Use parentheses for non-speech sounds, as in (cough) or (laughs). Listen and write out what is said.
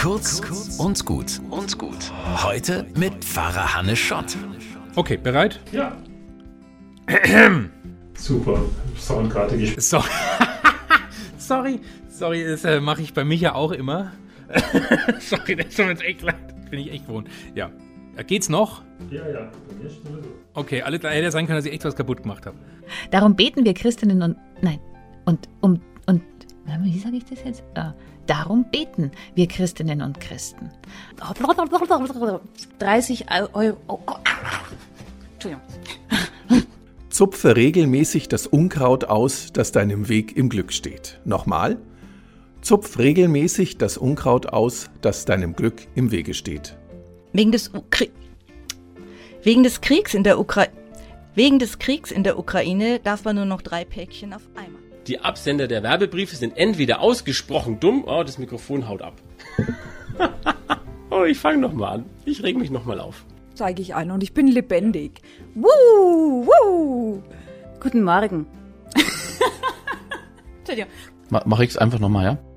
Kurz und gut und gut. Heute mit Pfarrer Hannes Schott. Okay, bereit? Ja. (clears throat) Super. Sound gerade gespielt. So. (laughs) sorry, sorry, das äh, mache ich bei Micha auch immer. (laughs) sorry, das tut mir jetzt echt leid. Bin ich echt gewohnt. Ja. Äh, Geht's noch? Ja, ja. Bei mir sowieso. Okay, alles klar, hätte ja sein können, dass ich echt was kaputt gemacht habe. Darum beten wir Christinnen und nein und um wie sage ich das jetzt? Ah, darum beten wir Christinnen und Christen. 30 Euro. Oh, oh. Entschuldigung. Zupfe regelmäßig das Unkraut aus, das deinem Weg im Glück steht. Nochmal. Zupf regelmäßig das Unkraut aus, das deinem Glück im Wege steht. Wegen des, Ukri Wegen des Kriegs in der Ukraine. Wegen des Kriegs in der Ukraine darf man nur noch drei Päckchen auf einmal. Die Absender der Werbebriefe sind entweder ausgesprochen dumm, oh, das Mikrofon haut ab. (laughs) oh, ich fange nochmal an. Ich reg mich nochmal auf. Zeige ich an und ich bin lebendig. Woo, woo. Guten Morgen. (laughs) Ma mach ich's einfach nochmal, ja?